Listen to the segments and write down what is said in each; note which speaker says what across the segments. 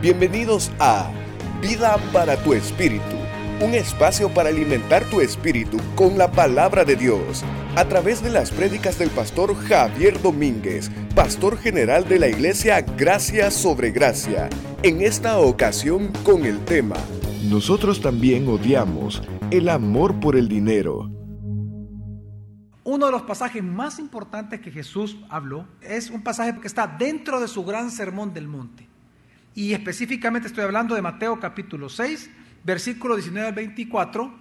Speaker 1: Bienvenidos a Vida para tu Espíritu, un espacio para alimentar tu espíritu con la palabra de Dios, a través de las prédicas del pastor Javier Domínguez, pastor general de la iglesia Gracia sobre Gracia, en esta ocasión con el tema Nosotros también odiamos el amor por el dinero.
Speaker 2: Uno de los pasajes más importantes que Jesús habló es un pasaje que está dentro de su gran sermón del monte. Y específicamente estoy hablando de Mateo capítulo 6, versículo 19 al 24,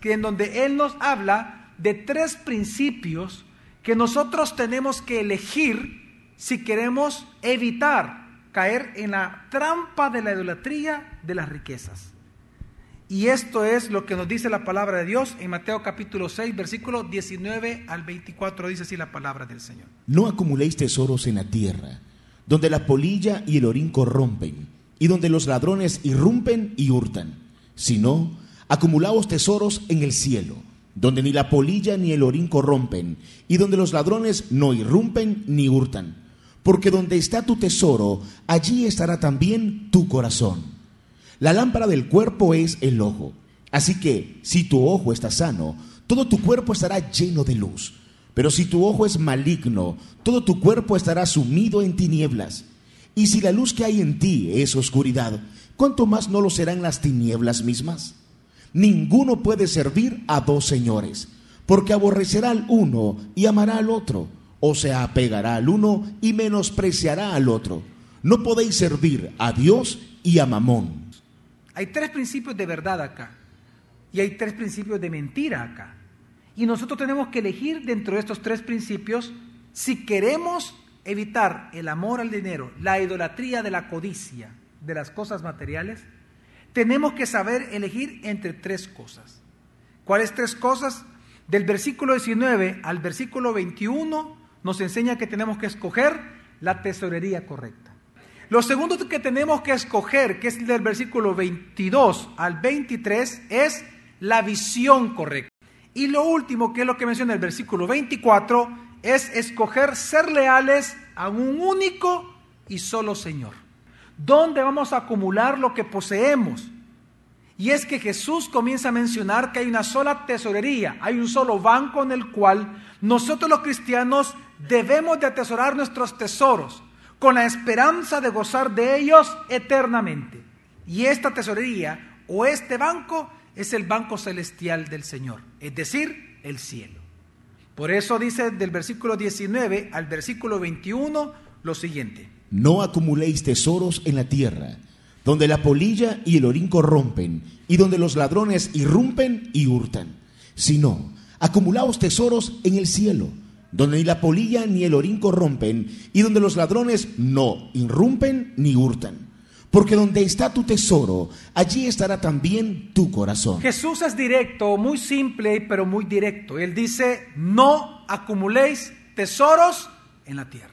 Speaker 2: que en donde Él nos habla de tres principios que nosotros tenemos que elegir si queremos evitar caer en la trampa de la idolatría de las riquezas. Y esto es lo que nos dice la palabra de Dios en Mateo capítulo 6, versículo 19 al 24, dice así la palabra del Señor.
Speaker 3: No acumuléis tesoros en la tierra donde la polilla y el orín corrompen, y donde los ladrones irrumpen y hurtan, sino acumulaos tesoros en el cielo, donde ni la polilla ni el orín corrompen, y donde los ladrones no irrumpen ni hurtan. Porque donde está tu tesoro, allí estará también tu corazón. La lámpara del cuerpo es el ojo. Así que, si tu ojo está sano, todo tu cuerpo estará lleno de luz. Pero si tu ojo es maligno, todo tu cuerpo estará sumido en tinieblas. Y si la luz que hay en ti es oscuridad, ¿cuánto más no lo serán las tinieblas mismas? Ninguno puede servir a dos señores, porque aborrecerá al uno y amará al otro, o se apegará al uno y menospreciará al otro. No podéis servir a Dios y a Mamón.
Speaker 2: Hay tres principios de verdad acá, y hay tres principios de mentira acá. Y nosotros tenemos que elegir dentro de estos tres principios si queremos evitar el amor al dinero, la idolatría de la codicia, de las cosas materiales, tenemos que saber elegir entre tres cosas. ¿Cuáles tres cosas? Del versículo 19 al versículo 21 nos enseña que tenemos que escoger la tesorería correcta. Lo segundo que tenemos que escoger, que es del versículo 22 al 23, es la visión correcta. Y lo último, que es lo que menciona el versículo 24, es escoger ser leales a un único y solo Señor. ¿Dónde vamos a acumular lo que poseemos? Y es que Jesús comienza a mencionar que hay una sola tesorería, hay un solo banco en el cual nosotros los cristianos debemos de atesorar nuestros tesoros con la esperanza de gozar de ellos eternamente. Y esta tesorería o este banco es el banco celestial del Señor, es decir, el cielo. Por eso dice del versículo 19 al versículo 21 lo siguiente.
Speaker 3: No acumuléis tesoros en la tierra, donde la polilla y el orín corrompen, y donde los ladrones irrumpen y hurtan, sino acumulaos tesoros en el cielo, donde ni la polilla ni el orín corrompen, y donde los ladrones no irrumpen ni hurtan porque donde está tu tesoro, allí estará también tu corazón.
Speaker 2: Jesús es directo, muy simple, pero muy directo. Él dice, no acumuléis tesoros en la tierra.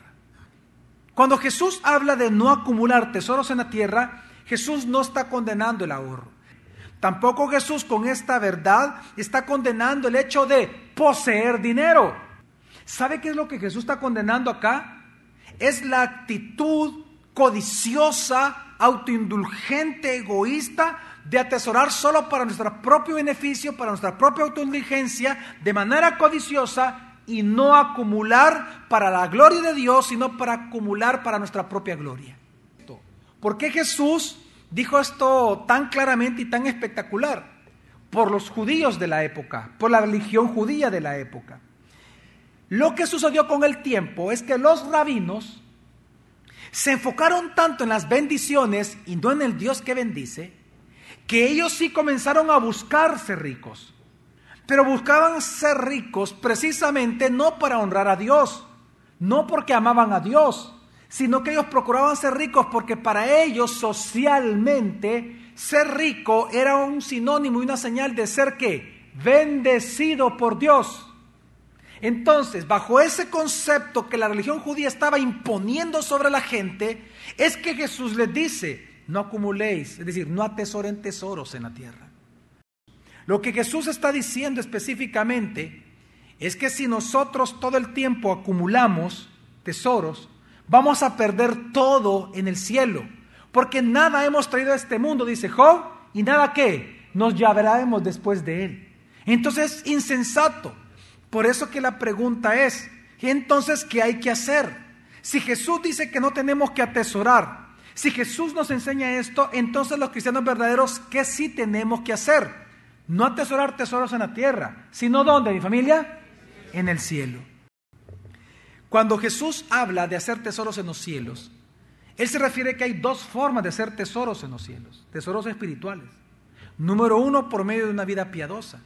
Speaker 2: Cuando Jesús habla de no acumular tesoros en la tierra, Jesús no está condenando el ahorro. Tampoco Jesús con esta verdad está condenando el hecho de poseer dinero. ¿Sabe qué es lo que Jesús está condenando acá? Es la actitud codiciosa autoindulgente, egoísta, de atesorar solo para nuestro propio beneficio, para nuestra propia autoindulgencia, de manera codiciosa y no acumular para la gloria de Dios, sino para acumular para nuestra propia gloria. ¿Por qué Jesús dijo esto tan claramente y tan espectacular? Por los judíos de la época, por la religión judía de la época. Lo que sucedió con el tiempo es que los rabinos, se enfocaron tanto en las bendiciones y no en el Dios que bendice, que ellos sí comenzaron a buscar ser ricos. Pero buscaban ser ricos precisamente no para honrar a Dios, no porque amaban a Dios, sino que ellos procuraban ser ricos porque para ellos socialmente ser rico era un sinónimo y una señal de ser que bendecido por Dios. Entonces, bajo ese concepto que la religión judía estaba imponiendo sobre la gente, es que Jesús les dice, no acumuléis, es decir, no atesoren tesoros en la tierra. Lo que Jesús está diciendo específicamente es que si nosotros todo el tiempo acumulamos tesoros, vamos a perder todo en el cielo, Porque nada hemos traído a este mundo, dice Job, y nada que nos llevaremos después de él. Entonces, insensato. Por eso que la pregunta es, entonces, ¿qué hay que hacer? Si Jesús dice que no tenemos que atesorar, si Jesús nos enseña esto, entonces los cristianos verdaderos, ¿qué sí tenemos que hacer? No atesorar tesoros en la tierra, sino ¿dónde, mi familia? En el cielo. Cuando Jesús habla de hacer tesoros en los cielos, Él se refiere que hay dos formas de hacer tesoros en los cielos, tesoros espirituales. Número uno, por medio de una vida piadosa.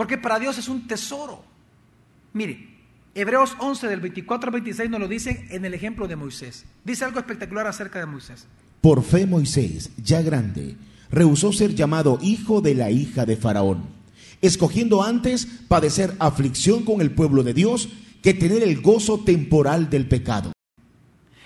Speaker 2: Porque para Dios es un tesoro. Mire, Hebreos 11 del 24 al 26 nos lo dice en el ejemplo de Moisés. Dice algo espectacular acerca de Moisés.
Speaker 3: Por fe Moisés, ya grande, rehusó ser llamado hijo de la hija de Faraón, escogiendo antes padecer aflicción con el pueblo de Dios que tener el gozo temporal del pecado.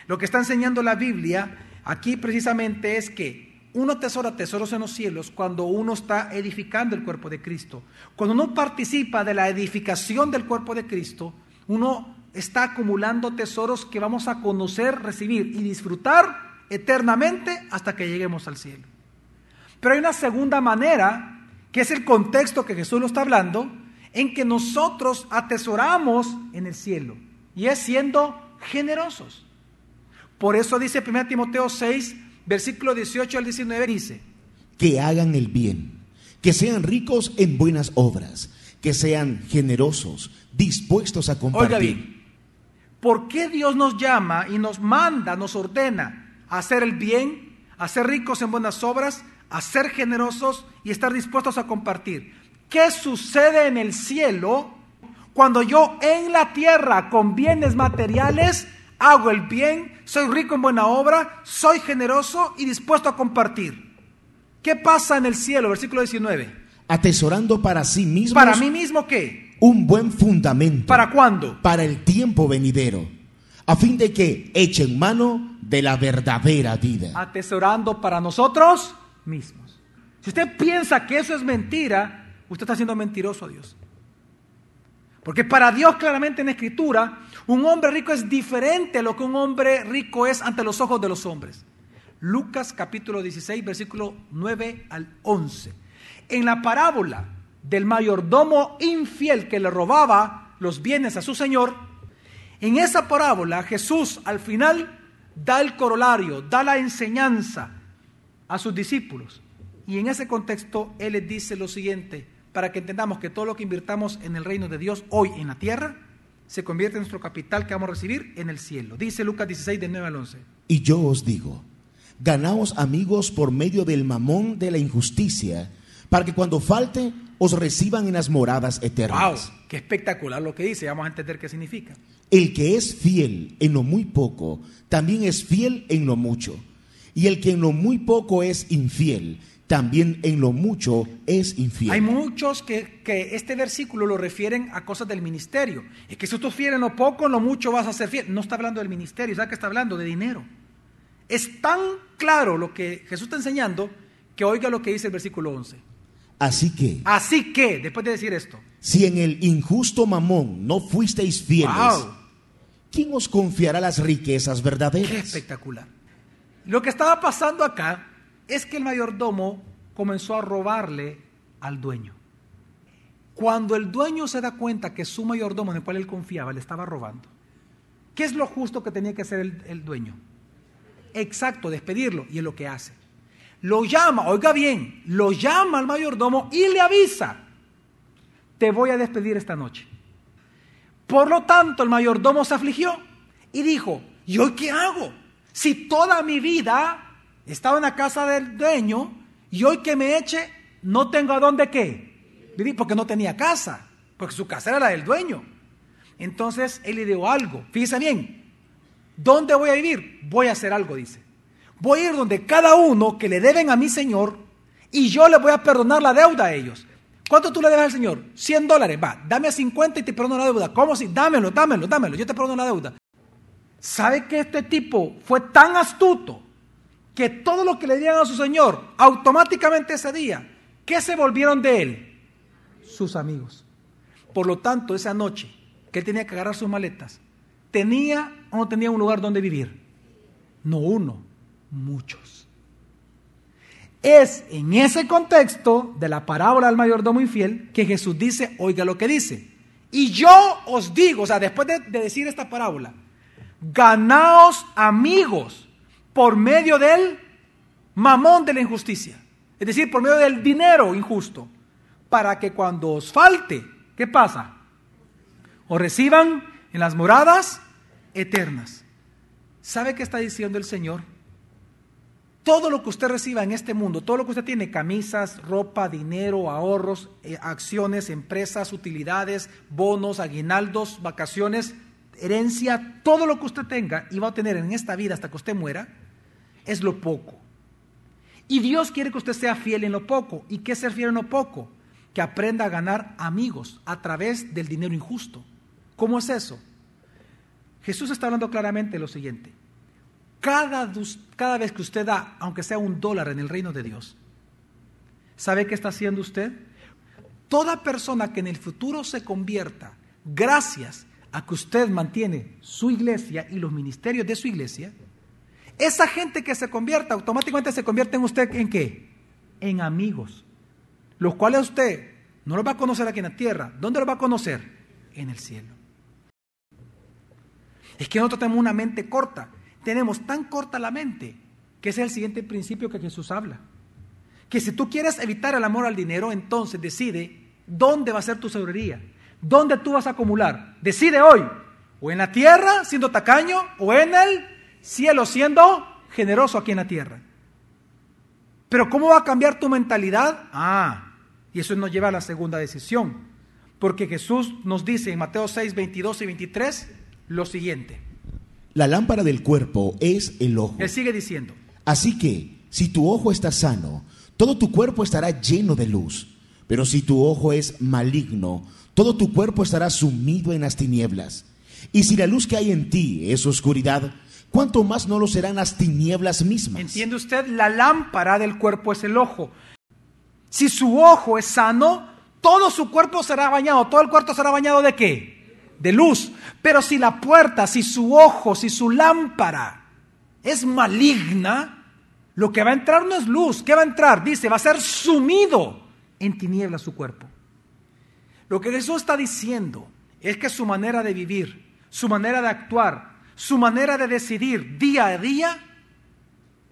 Speaker 2: Lo que está enseñando la Biblia aquí precisamente es que uno tesora tesoros en los cielos cuando uno está edificando el cuerpo de Cristo. Cuando uno participa de la edificación del cuerpo de Cristo, uno está acumulando tesoros que vamos a conocer, recibir y disfrutar eternamente hasta que lleguemos al cielo. Pero hay una segunda manera, que es el contexto que Jesús lo está hablando, en que nosotros atesoramos en el cielo, y es siendo generosos. Por eso dice 1 Timoteo 6, versículo 18 al 19 dice,
Speaker 3: que hagan el bien, que sean ricos en buenas obras, que sean generosos, dispuestos a compartir.
Speaker 2: Oiga bien, ¿por qué Dios nos llama y nos manda, nos ordena a hacer el bien, a ser ricos en buenas obras, a ser generosos y estar dispuestos a compartir? ¿Qué sucede en el cielo cuando yo en la tierra con bienes materiales hago el bien, soy rico en buena obra, soy generoso y dispuesto a compartir. ¿Qué pasa en el cielo? Versículo 19.
Speaker 3: Atesorando para sí mismo.
Speaker 2: ¿Para mí mismo qué?
Speaker 3: Un buen fundamento.
Speaker 2: ¿Para cuándo?
Speaker 3: Para el tiempo venidero. A fin de que echen mano de la verdadera vida.
Speaker 2: Atesorando para nosotros mismos. Si usted piensa que eso es mentira, usted está siendo mentiroso a Dios. Porque para Dios claramente en Escritura, un hombre rico es diferente a lo que un hombre rico es ante los ojos de los hombres. Lucas capítulo 16, versículo 9 al 11. En la parábola del mayordomo infiel que le robaba los bienes a su señor, en esa parábola Jesús al final da el corolario, da la enseñanza a sus discípulos. Y en ese contexto Él les dice lo siguiente, para que entendamos que todo lo que invirtamos en el reino de Dios hoy en la tierra se convierte en nuestro capital que vamos a recibir en el cielo. Dice Lucas 16 del 9 al 11.
Speaker 3: Y yo os digo, ganaos amigos por medio del mamón de la injusticia, para que cuando falte os reciban en las moradas eternas.
Speaker 2: ¡Wow! ¡Qué espectacular lo que dice! Vamos a entender qué significa.
Speaker 3: El que es fiel en lo muy poco, también es fiel en lo mucho. Y el que en lo muy poco es infiel, también en lo mucho es infiel.
Speaker 2: Hay muchos que, que, este versículo lo refieren a cosas del ministerio. Es que si tú fiel en lo poco, en lo mucho vas a ser fiel. No está hablando del ministerio, ¿sabes que está hablando? De dinero. Es tan claro lo que Jesús está enseñando que oiga lo que dice el versículo 11.
Speaker 3: Así que.
Speaker 2: Así que, después de decir esto.
Speaker 3: Si en el injusto mamón no fuisteis fieles,
Speaker 2: wow.
Speaker 3: ¿quién os confiará las riquezas verdaderas?
Speaker 2: Qué espectacular. Lo que estaba pasando acá es que el mayordomo comenzó a robarle al dueño. Cuando el dueño se da cuenta que su mayordomo en el cual él confiaba le estaba robando, ¿qué es lo justo que tenía que hacer el, el dueño? Exacto, despedirlo, y es lo que hace. Lo llama, oiga bien, lo llama al mayordomo y le avisa, te voy a despedir esta noche. Por lo tanto, el mayordomo se afligió y dijo, ¿y hoy qué hago? Si toda mi vida estaba en la casa del dueño y hoy que me eche, no tengo a dónde qué vivir porque no tenía casa, porque su casa era la del dueño. Entonces él le dio algo. Fíjese bien, ¿dónde voy a vivir? Voy a hacer algo, dice. Voy a ir donde cada uno que le deben a mi Señor y yo le voy a perdonar la deuda a ellos. ¿Cuánto tú le debes al Señor? 100 dólares. Va, dame a 50 y te perdono la deuda. ¿Cómo si? Dámelo, dámelo, dámelo. Yo te perdono la deuda. ¿Sabe que este tipo fue tan astuto que todo lo que le dieron a su Señor, automáticamente ese día, ¿qué se volvieron de él? Sus amigos. Por lo tanto, esa noche que él tenía que agarrar sus maletas, ¿tenía o no tenía un lugar donde vivir? No uno, muchos. Es en ese contexto de la parábola del mayordomo infiel que Jesús dice, oiga lo que dice. Y yo os digo, o sea, después de, de decir esta parábola, ganaos amigos por medio del mamón de la injusticia, es decir, por medio del dinero injusto, para que cuando os falte, ¿qué pasa? Os reciban en las moradas eternas. ¿Sabe qué está diciendo el Señor? Todo lo que usted reciba en este mundo, todo lo que usted tiene, camisas, ropa, dinero, ahorros, eh, acciones, empresas, utilidades, bonos, aguinaldos, vacaciones, herencia, todo lo que usted tenga y va a tener en esta vida hasta que usted muera, es lo poco. Y Dios quiere que usted sea fiel en lo poco. ¿Y qué ser fiel en lo poco? Que aprenda a ganar amigos a través del dinero injusto. ¿Cómo es eso? Jesús está hablando claramente de lo siguiente. Cada, cada vez que usted da, aunque sea un dólar en el reino de Dios, ¿sabe qué está haciendo usted? Toda persona que en el futuro se convierta, gracias a que usted mantiene su iglesia y los ministerios de su iglesia, esa gente que se convierta automáticamente se convierte en usted en qué? En amigos, los cuales usted no los va a conocer aquí en la tierra. ¿Dónde los va a conocer? En el cielo. Es que nosotros tenemos una mente corta. Tenemos tan corta la mente que ese es el siguiente principio que Jesús habla. Que si tú quieres evitar el amor al dinero, entonces decide dónde va a ser tu seguridad, dónde tú vas a acumular. Decide hoy, o en la tierra siendo tacaño, o en el cielo siendo generoso aquí en la tierra. Pero ¿cómo va a cambiar tu mentalidad? Ah, y eso nos lleva a la segunda decisión. Porque Jesús nos dice en Mateo 6, 22 y 23 lo siguiente.
Speaker 3: La lámpara del cuerpo es el ojo.
Speaker 2: Él sigue diciendo.
Speaker 3: Así que, si tu ojo está sano, todo tu cuerpo estará lleno de luz. Pero si tu ojo es maligno, todo tu cuerpo estará sumido en las tinieblas. Y si la luz que hay en ti es oscuridad, ¿cuánto más no lo serán las tinieblas mismas?
Speaker 2: ¿Entiende usted? La lámpara del cuerpo es el ojo. Si su ojo es sano, todo su cuerpo será bañado. ¿Todo el cuerpo será bañado de qué? de luz. Pero si la puerta, si su ojo, si su lámpara es maligna, lo que va a entrar no es luz. ¿Qué va a entrar? Dice, va a ser sumido en tinieblas su cuerpo. Lo que Jesús está diciendo es que su manera de vivir, su manera de actuar, su manera de decidir día a día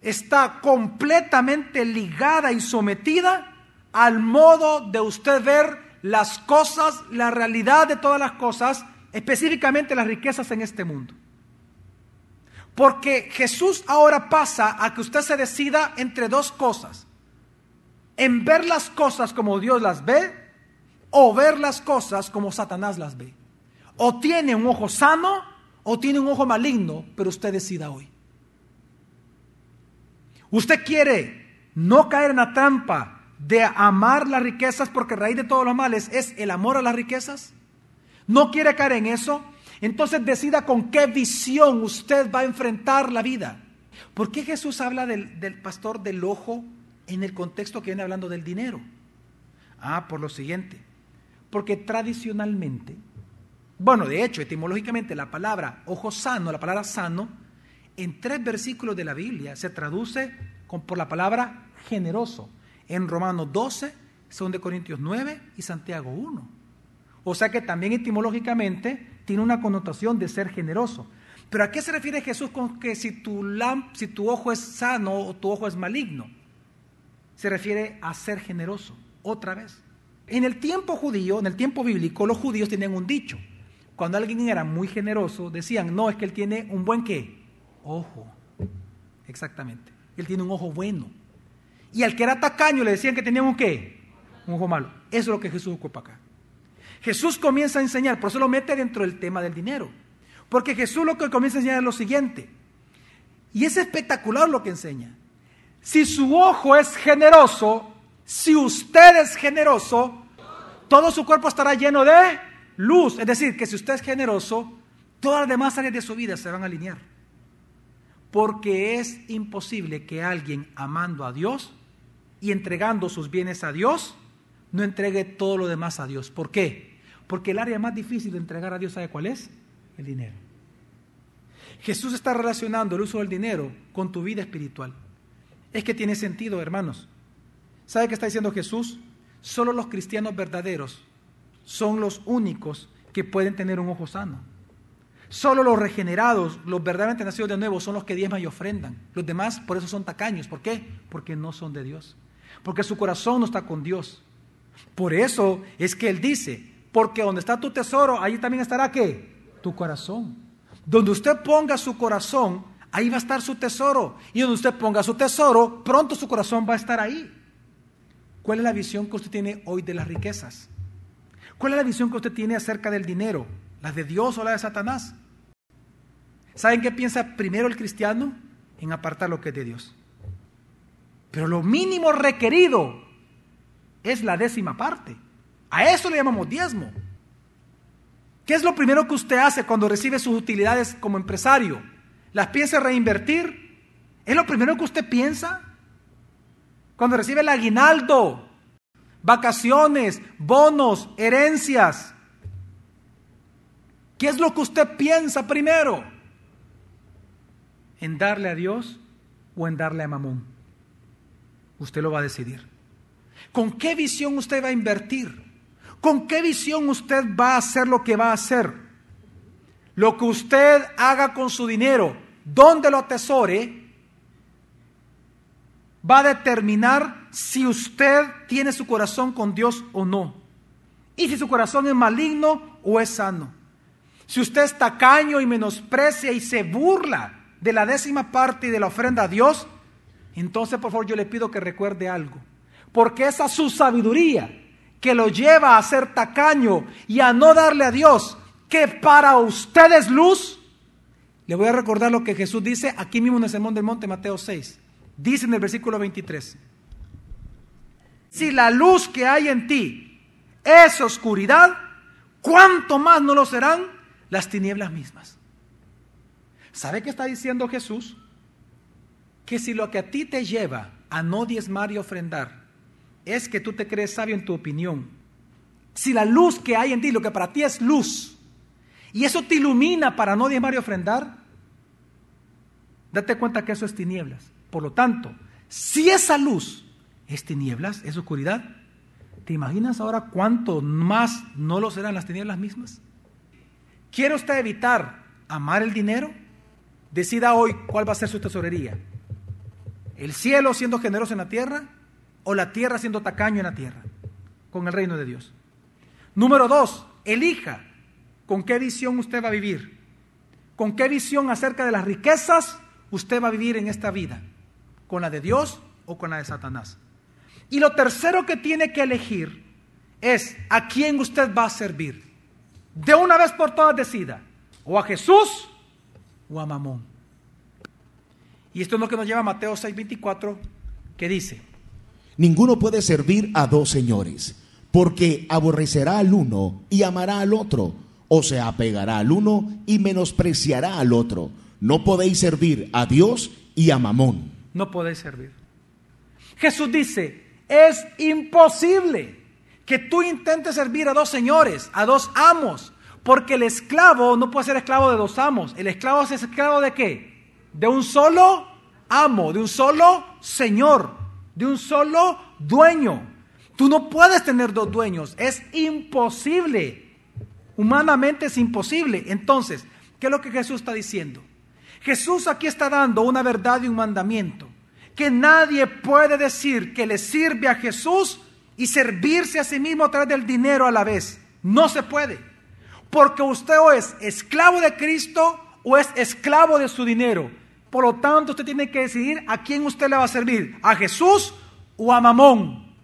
Speaker 2: está completamente ligada y sometida al modo de usted ver las cosas, la realidad de todas las cosas específicamente las riquezas en este mundo. Porque Jesús ahora pasa a que usted se decida entre dos cosas. En ver las cosas como Dios las ve o ver las cosas como Satanás las ve. O tiene un ojo sano o tiene un ojo maligno, pero usted decida hoy. Usted quiere no caer en la trampa de amar las riquezas porque raíz de todos los males es el amor a las riquezas no quiere caer en eso, entonces decida con qué visión usted va a enfrentar la vida. ¿Por qué Jesús habla del, del, pastor del ojo en el contexto que viene hablando del dinero? Ah, por lo siguiente. Porque tradicionalmente, bueno, de hecho, etimológicamente la palabra ojo sano, la palabra sano, en tres versículos de la Biblia se traduce con, por la palabra generoso. En Romanos 12, 2 Corintios 9 y Santiago 1. O sea que también etimológicamente tiene una connotación de ser generoso. Pero ¿a qué se refiere Jesús con que si tu, si tu ojo es sano o tu ojo es maligno? Se refiere a ser generoso, otra vez. En el tiempo judío, en el tiempo bíblico, los judíos tenían un dicho. Cuando alguien era muy generoso, decían, no, es que él tiene un buen qué? Ojo. Exactamente. Él tiene un ojo bueno. Y al que era tacaño le decían que tenía un qué? Un ojo malo. Eso es lo que Jesús ocupa acá. Jesús comienza a enseñar, por eso lo mete dentro del tema del dinero. Porque Jesús lo que comienza a enseñar es lo siguiente. Y es espectacular lo que enseña. Si su ojo es generoso, si usted es generoso, todo su cuerpo estará lleno de luz. Es decir, que si usted es generoso, todas las demás áreas de su vida se van a alinear. Porque es imposible que alguien amando a Dios y entregando sus bienes a Dios, no entregue todo lo demás a Dios. ¿Por qué? Porque el área más difícil de entregar a Dios, ¿sabe cuál es? El dinero. Jesús está relacionando el uso del dinero con tu vida espiritual. Es que tiene sentido, hermanos. ¿Sabe qué está diciendo Jesús? Solo los cristianos verdaderos son los únicos que pueden tener un ojo sano. Solo los regenerados, los verdaderamente nacidos de nuevo, son los que diezman y ofrendan. Los demás, por eso son tacaños. ¿Por qué? Porque no son de Dios. Porque su corazón no está con Dios. Por eso es que Él dice, porque donde está tu tesoro, ahí también estará qué? Tu corazón. Donde usted ponga su corazón, ahí va a estar su tesoro. Y donde usted ponga su tesoro, pronto su corazón va a estar ahí. ¿Cuál es la visión que usted tiene hoy de las riquezas? ¿Cuál es la visión que usted tiene acerca del dinero? ¿La de Dios o la de Satanás? ¿Saben qué piensa primero el cristiano? En apartar lo que es de Dios. Pero lo mínimo requerido es la décima parte. A eso le llamamos diezmo. ¿Qué es lo primero que usted hace cuando recibe sus utilidades como empresario? ¿Las piensa reinvertir? ¿Es lo primero que usted piensa? Cuando recibe el aguinaldo, vacaciones, bonos, herencias. ¿Qué es lo que usted piensa primero? ¿En darle a Dios o en darle a Mamón? Usted lo va a decidir. ¿Con qué visión usted va a invertir? ¿Con qué visión usted va a hacer lo que va a hacer? Lo que usted haga con su dinero, donde lo atesore, va a determinar si usted tiene su corazón con Dios o no. Y si su corazón es maligno o es sano. Si usted es tacaño y menosprecia y se burla de la décima parte y de la ofrenda a Dios, entonces por favor yo le pido que recuerde algo. Porque esa su sabiduría que lo lleva a ser tacaño y a no darle a Dios, que para usted es luz. Le voy a recordar lo que Jesús dice aquí mismo en el Sermón del Monte, Mateo 6. Dice en el versículo 23. Si la luz que hay en ti es oscuridad, ¿cuánto más no lo serán las tinieblas mismas? ¿Sabe qué está diciendo Jesús? Que si lo que a ti te lleva a no diezmar y ofrendar es que tú te crees sabio en tu opinión, si la luz que hay en ti, lo que para ti es luz, y eso te ilumina para no diezmar y ofrendar, date cuenta que eso es tinieblas. Por lo tanto, si esa luz es tinieblas, es oscuridad, ¿te imaginas ahora cuánto más no lo serán las tinieblas mismas? ¿Quiere usted evitar amar el dinero? Decida hoy cuál va a ser su tesorería. ¿El cielo siendo generoso en la tierra o la tierra siendo tacaño en la tierra con el reino de Dios? Número dos, elija con qué visión usted va a vivir. ¿Con qué visión acerca de las riquezas usted va a vivir en esta vida? ¿Con la de Dios o con la de Satanás? Y lo tercero que tiene que elegir es a quién usted va a servir. De una vez por todas decida, o a Jesús o a Mamón. Y esto es lo que nos lleva a Mateo 6:24, que dice,
Speaker 3: Ninguno puede servir a dos señores, porque aborrecerá al uno y amará al otro, o se apegará al uno y menospreciará al otro. No podéis servir a Dios y a Mamón
Speaker 2: no podéis servir. Jesús dice, es imposible que tú intentes servir a dos señores, a dos amos, porque el esclavo no puede ser esclavo de dos amos. El esclavo es esclavo de qué? De un solo amo, de un solo señor, de un solo dueño. Tú no puedes tener dos dueños, es imposible. Humanamente es imposible. Entonces, ¿qué es lo que Jesús está diciendo? Jesús aquí está dando una verdad y un mandamiento. Que nadie puede decir que le sirve a Jesús y servirse a sí mismo a través del dinero a la vez. No se puede. Porque usted o es esclavo de Cristo o es esclavo de su dinero. Por lo tanto, usted tiene que decidir a quién usted le va a servir, a Jesús o a Mamón.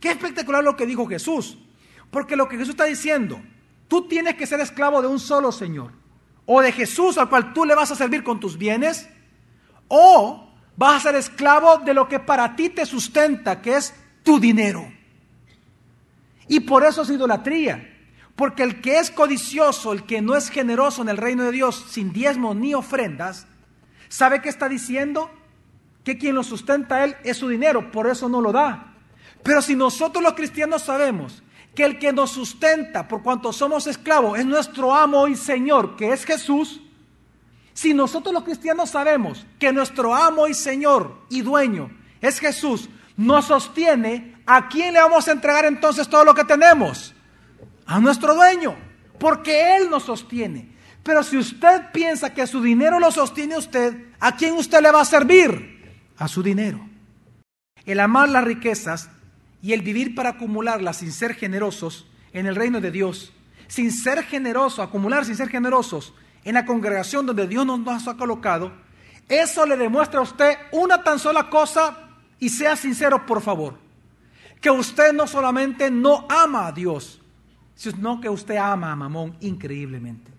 Speaker 2: Qué espectacular lo que dijo Jesús. Porque lo que Jesús está diciendo, tú tienes que ser esclavo de un solo Señor o de Jesús al cual tú le vas a servir con tus bienes, o vas a ser esclavo de lo que para ti te sustenta, que es tu dinero. Y por eso es idolatría. Porque el que es codicioso, el que no es generoso en el reino de Dios, sin diezmo ni ofrendas, ¿sabe qué está diciendo? Que quien lo sustenta a él es su dinero, por eso no lo da. Pero si nosotros los cristianos sabemos que el que nos sustenta por cuanto somos esclavos es nuestro amo y Señor, que es Jesús, Si nosotros los cristianos sabemos que nuestro amo y Señor y dueño es Jesús, nos sostiene, ¿a quién le vamos a entregar entonces todo lo que tenemos? A nuestro dueño, porque Él nos sostiene. Pero si usted piensa que su dinero lo sostiene usted, ¿a quién usted le va a servir? A su dinero. El amar las riquezas y el vivir para acumularlas sin ser generosos en el reino de Dios, sin ser generosos, acumular sin ser generosos, en la congregación donde Dios nos ha colocado, eso le demuestra a usted una tan sola cosa y sea sincero, por favor, que usted no solamente no ama a Dios, sino que usted ama a Mamón increíblemente.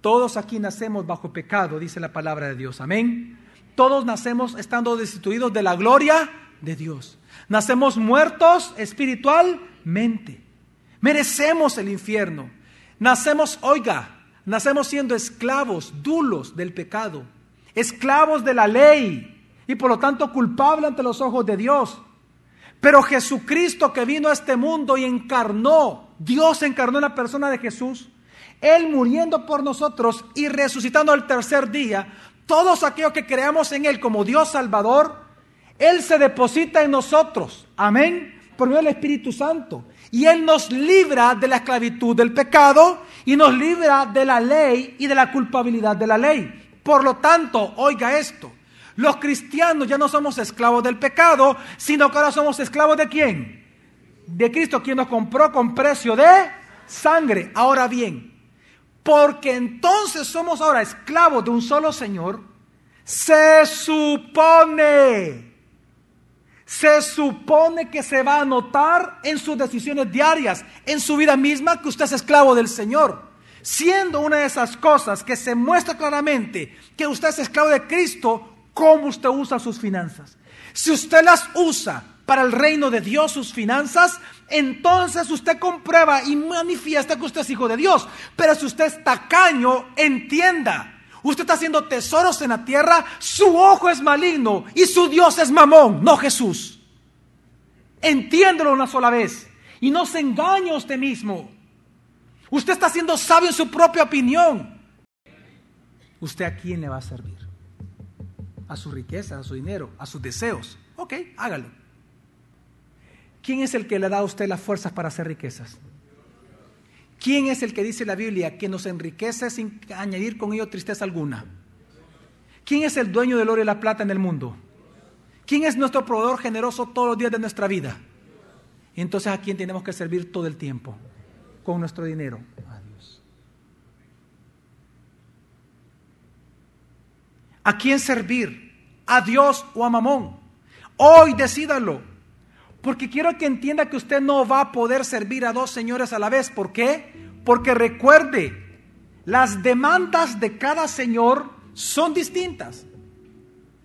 Speaker 2: Todos aquí nacemos bajo pecado, dice la palabra de Dios. Amén. Todos nacemos estando destituidos de la gloria de Dios. Nacemos muertos espiritualmente. Merecemos el infierno. Nacemos, oiga, nacemos siendo esclavos, dulos del pecado, esclavos de la ley y por lo tanto culpables ante los ojos de Dios. Pero Jesucristo que vino a este mundo y encarnó, Dios encarnó en la persona de Jesús, Él muriendo por nosotros y resucitando al tercer día, todos aquellos que creamos en Él como Dios Salvador, Él se deposita en nosotros, amén, por medio del Espíritu Santo. Y Él nos libra de la esclavitud del pecado y nos libra de la ley y de la culpabilidad de la ley. Por lo tanto, oiga esto, los cristianos ya no somos esclavos del pecado, sino que ahora somos esclavos de quién? De Cristo, quien nos compró con precio de sangre. Ahora bien, porque entonces somos ahora esclavos de un solo Señor, se supone se supone que se va a notar en sus decisiones diarias, en su vida misma, que usted es esclavo del Señor. Siendo una de esas cosas que se muestra claramente que usted es esclavo de Cristo, cómo usted usa sus finanzas. Si usted las usa para el reino de Dios, sus finanzas, entonces usted comprueba y manifiesta que usted es hijo de Dios. Pero si usted es tacaño, entienda usted está haciendo tesoros en la tierra, su ojo es maligno y su Dios es mamón, no Jesús. Entiéndelo una sola vez y no se engañe a usted mismo. Usted está siendo sabio en su propia opinión. ¿Usted a quién le va a servir? A su riqueza, a su dinero, a sus deseos. Ok, hágalo. ¿Quién es el que le da a usted las fuerzas para hacer riquezas? ¿Quién es el que dice la Biblia que nos enriquece sin añadir con ello tristeza alguna? ¿Quién es el dueño del oro y la plata en el mundo? ¿Quién es nuestro proveedor generoso todos los días de nuestra vida? Y entonces a quién tenemos que servir todo el tiempo con nuestro dinero. A Dios. ¿A quién servir? ¿A Dios o a Mamón? Hoy decídalo. Porque quiero que entienda que usted no va a poder servir a dos señores a la vez. ¿Por qué? Porque recuerde, las demandas de cada señor son distintas.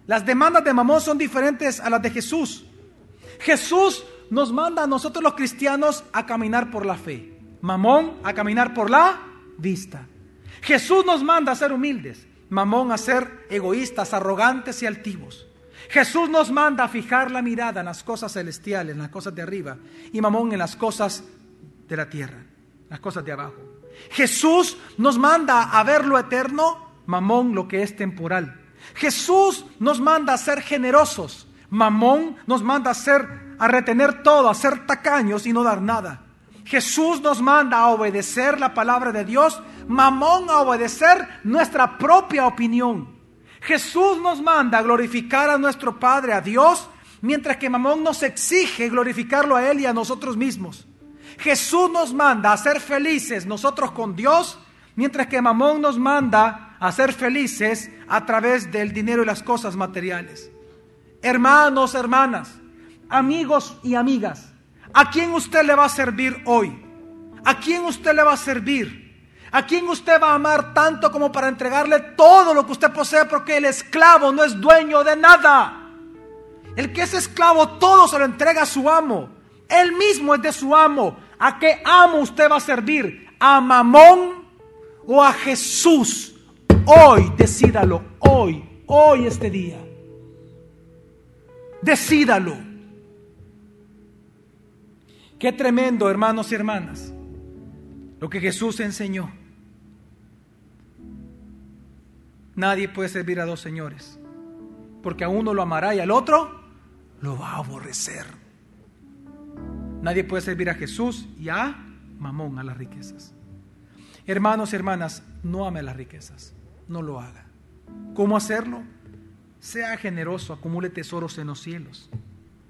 Speaker 2: Las demandas de Mamón son diferentes a las de Jesús. Jesús nos manda a nosotros los cristianos a caminar por la fe. Mamón a caminar por la vista. Jesús nos manda a ser humildes. Mamón a ser egoístas, arrogantes y altivos. Jesús nos manda a fijar la mirada en las cosas celestiales, en las cosas de arriba, y Mamón en las cosas de la tierra, las cosas de abajo. Jesús nos manda a ver lo eterno, Mamón lo que es temporal. Jesús nos manda a ser generosos, Mamón nos manda a ser a retener todo, a ser tacaños y no dar nada. Jesús nos manda a obedecer la palabra de Dios, Mamón a obedecer nuestra propia opinión. Jesús nos manda a glorificar a nuestro Padre, a Dios, mientras que Mamón nos exige glorificarlo a Él y a nosotros mismos. Jesús nos manda a ser felices nosotros con Dios, mientras que Mamón nos manda a ser felices a través del dinero y las cosas materiales. Hermanos, hermanas, amigos y amigas, ¿a quién usted le va a servir hoy? ¿A quién usted le va a servir? ¿A quién usted va a amar tanto como para entregarle todo lo que usted posee? Porque el esclavo no es dueño de nada. El que es esclavo todo se lo entrega a su amo. Él mismo es de su amo. ¿A qué amo usted va a servir? ¿A Mamón o a Jesús? Hoy, decídalo. Hoy, hoy este día. Decídalo. Qué tremendo, hermanos y hermanas, lo que Jesús enseñó. Nadie puede servir a dos señores, porque a uno lo amará y al otro lo va a aborrecer. Nadie puede servir a Jesús y a Mamón, a las riquezas. Hermanos y hermanas, no ame las riquezas, no lo haga. ¿Cómo hacerlo? Sea generoso, acumule tesoros en los cielos.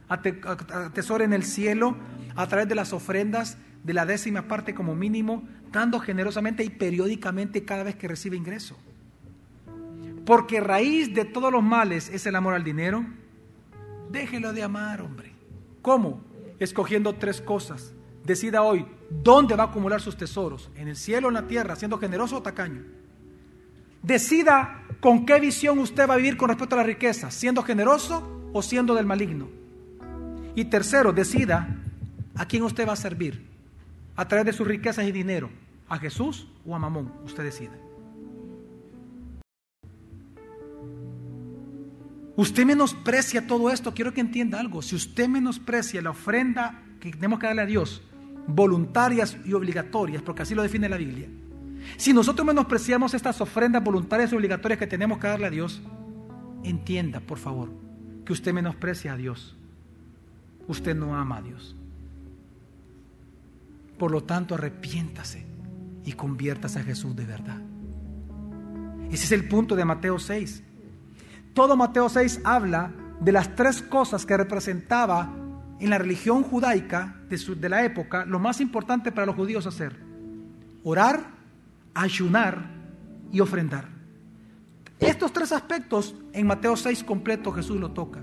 Speaker 2: Atesore en el cielo a través de las ofrendas de la décima parte como mínimo, dando generosamente y periódicamente cada vez que recibe ingreso. Porque raíz de todos los males es el amor al dinero. Déjelo de amar, hombre. ¿Cómo? Escogiendo tres cosas. Decida hoy dónde va a acumular sus tesoros, en el cielo o en la tierra, siendo generoso o tacaño. Decida con qué visión usted va a vivir con respecto a la riqueza, siendo generoso o siendo del maligno. Y tercero, decida a quién usted va a servir, a través de sus riquezas y dinero, a Jesús o a Mamón, usted decida. Usted menosprecia todo esto, quiero que entienda algo. Si usted menosprecia la ofrenda que tenemos que darle a Dios, voluntarias y obligatorias, porque así lo define la Biblia. Si nosotros menospreciamos estas ofrendas voluntarias y obligatorias que tenemos que darle a Dios, entienda, por favor, que usted menosprecia a Dios. Usted no ama a Dios. Por lo tanto, arrepiéntase y conviértase a Jesús de verdad. Ese es el punto de Mateo 6. Todo Mateo 6 habla de las tres cosas que representaba en la religión judaica de, la época lo más importante para los judíos hacer. Orar, ayunar y ofrendar. Estos tres aspectos en Mateo 6 completo Jesús lo toca.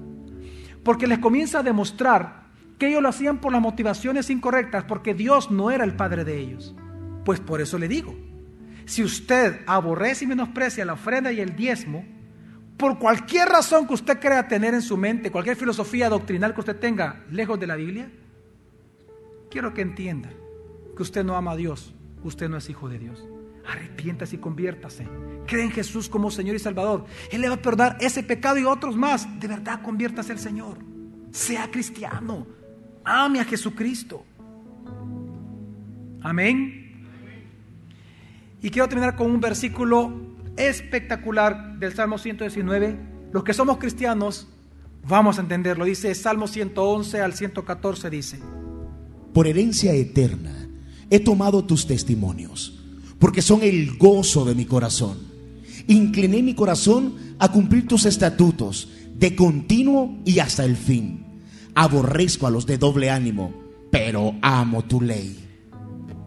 Speaker 2: Porque les comienza a demostrar que ellos lo hacían por las motivaciones incorrectas, porque Dios no era el Padre de ellos. Pues por eso le digo, si usted aborrece y menosprecia la ofrenda y el diezmo, por cualquier razón que usted crea tener en su mente, cualquier filosofía doctrinal que usted tenga lejos de la Biblia, quiero que entienda que usted no ama a Dios, usted no es hijo de Dios. Arrepiéntase y conviértase. Cree en Jesús como Señor y Salvador. Él le va a perdonar ese pecado y otros más. De verdad, conviértase al Señor. Sea cristiano. Ame a Jesucristo. Amén. Y quiero terminar con un versículo espectacular del Salmo 119. Los que somos cristianos vamos a entenderlo. Dice Salmo 111 al 114 dice.
Speaker 3: Por herencia eterna he tomado tus testimonios, porque son el gozo de mi corazón. Incliné mi corazón a cumplir tus estatutos de continuo y hasta el fin. Aborrezco a los de doble ánimo, pero amo tu ley.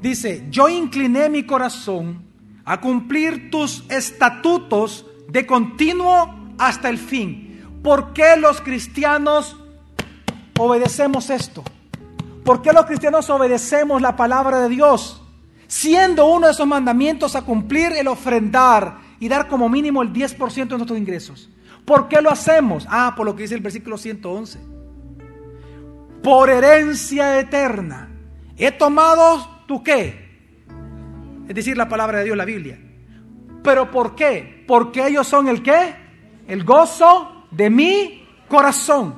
Speaker 2: Dice, yo incliné mi corazón a cumplir tus estatutos de continuo hasta el fin. ¿Por qué los cristianos obedecemos esto? ¿Por qué los cristianos obedecemos la palabra de Dios? Siendo uno de esos mandamientos a cumplir el ofrendar y dar como mínimo el 10% de nuestros ingresos. ¿Por qué lo hacemos? Ah, por lo que dice el versículo 111. Por herencia eterna. He tomado tu qué? Es decir, la palabra de Dios, la Biblia. ¿Pero por qué? Porque ellos son el qué? El gozo de mi corazón.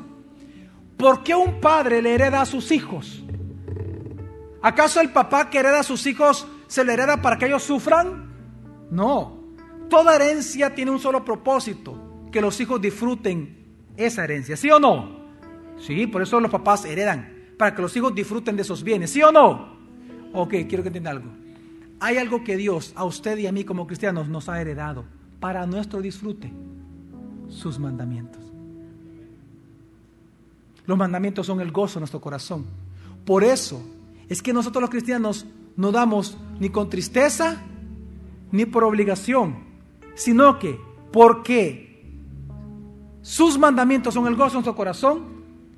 Speaker 2: ¿Por qué un padre le hereda a sus hijos? ¿Acaso el papá que hereda a sus hijos se le hereda para que ellos sufran? No. Toda herencia tiene un solo propósito, que los hijos disfruten esa herencia, ¿sí o no? Sí, por eso los papás heredan, para que los hijos disfruten de esos bienes, ¿sí o no? Ok, quiero que entienda algo. Hay algo que Dios a usted y a mí como cristianos nos ha heredado para nuestro disfrute, sus mandamientos. Los mandamientos son el gozo de nuestro corazón. Por eso es que nosotros los cristianos no damos ni con tristeza ni por obligación, sino que porque sus mandamientos son el gozo de nuestro corazón,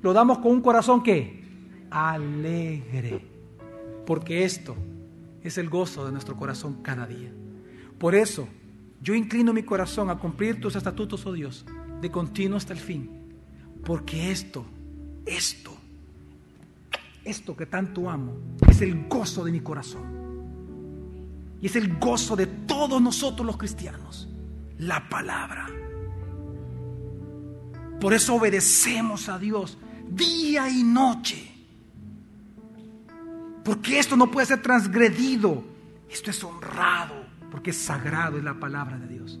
Speaker 2: lo damos con un corazón que alegre. Porque esto es el gozo de nuestro corazón cada día. Por eso, yo inclino mi corazón a cumplir tus estatutos, oh Dios, de continuo hasta el fin. Porque esto, esto, esto que tanto amo, es el gozo de mi corazón. Y es el gozo de todos nosotros los cristianos. La palabra. Por eso obedecemos a Dios día y noche. Porque esto no puede ser transgredido. Esto es honrado, porque es sagrado, es la palabra de Dios.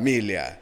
Speaker 1: familia.